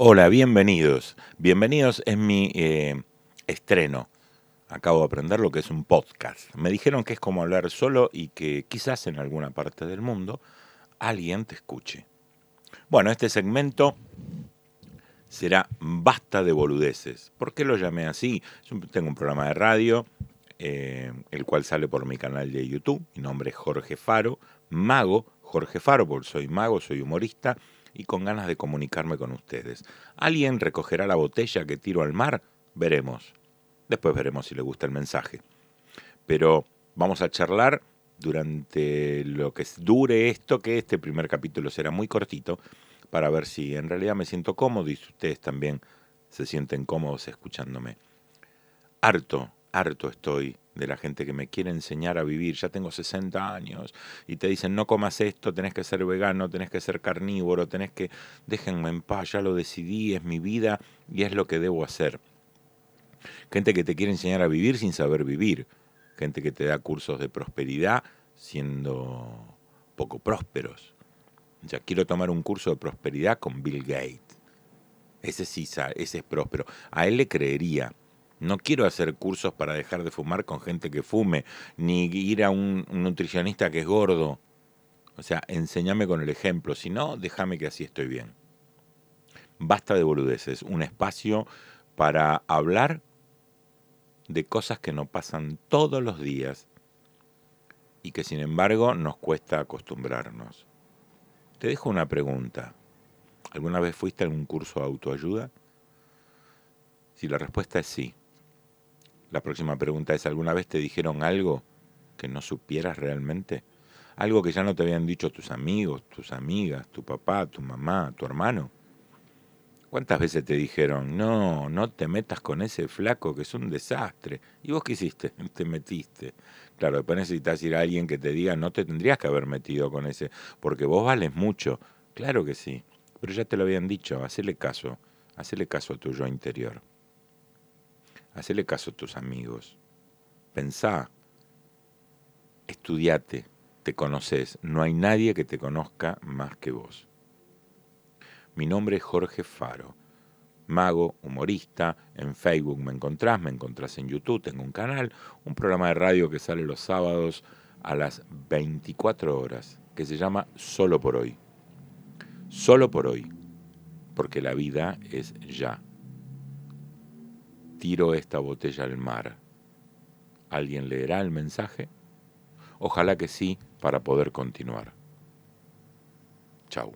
Hola, bienvenidos. Bienvenidos en mi eh, estreno. Acabo de aprender lo que es un podcast. Me dijeron que es como hablar solo y que quizás en alguna parte del mundo alguien te escuche. Bueno, este segmento será Basta de boludeces. ¿Por qué lo llamé así? tengo un programa de radio, eh, el cual sale por mi canal de YouTube. Mi nombre es Jorge Faro, mago Jorge porque soy mago, soy humorista y con ganas de comunicarme con ustedes. ¿Alguien recogerá la botella que tiro al mar? Veremos. Después veremos si le gusta el mensaje. Pero vamos a charlar durante lo que dure esto, que este primer capítulo será muy cortito, para ver si en realidad me siento cómodo y si ustedes también se sienten cómodos escuchándome. Harto, harto estoy de la gente que me quiere enseñar a vivir. Ya tengo 60 años y te dicen no comas esto, tenés que ser vegano, tenés que ser carnívoro, tenés que... Déjenme en paz, ya lo decidí, es mi vida y es lo que debo hacer. Gente que te quiere enseñar a vivir sin saber vivir. Gente que te da cursos de prosperidad siendo poco prósperos. Ya quiero tomar un curso de prosperidad con Bill Gates. Ese sí, ese es próspero. A él le creería no quiero hacer cursos para dejar de fumar con gente que fume, ni ir a un, nutricionista que es gordo. O sea, enséñame con el ejemplo, si no, déjame que así estoy bien. Basta de boludeces, un espacio para hablar de cosas que no pasan todos los días y que sin embargo nos cuesta acostumbrarnos. Te dejo una pregunta. ¿Alguna vez fuiste a un curso de autoayuda? Si la respuesta es sí, la próxima pregunta es, ¿alguna vez te dijeron algo que no supieras realmente? Algo que ya no te habían dicho tus amigos, tus amigas, tu papá, tu mamá, tu hermano. ¿Cuántas veces te dijeron, no, no te metas con ese flaco que es un desastre? ¿Y vos qué hiciste? Te metiste. Claro, después necesitas ir a alguien que te diga, no te tendrías que haber metido con ese, porque vos vales mucho. Claro que sí, pero ya te lo habían dicho, hacele caso, hacele caso a tu yo interior. Hacele caso a tus amigos. Pensá. Estudiate. Te conoces. No hay nadie que te conozca más que vos. Mi nombre es Jorge Faro. Mago, humorista, en Facebook me encontrás, me encontrás en YouTube, tengo un canal, un programa de radio que sale los sábados a las 24 horas, que se llama Solo por hoy. Solo por hoy, porque la vida es ya tiro esta botella al mar. ¿Alguien leerá el mensaje? Ojalá que sí, para poder continuar. Chau.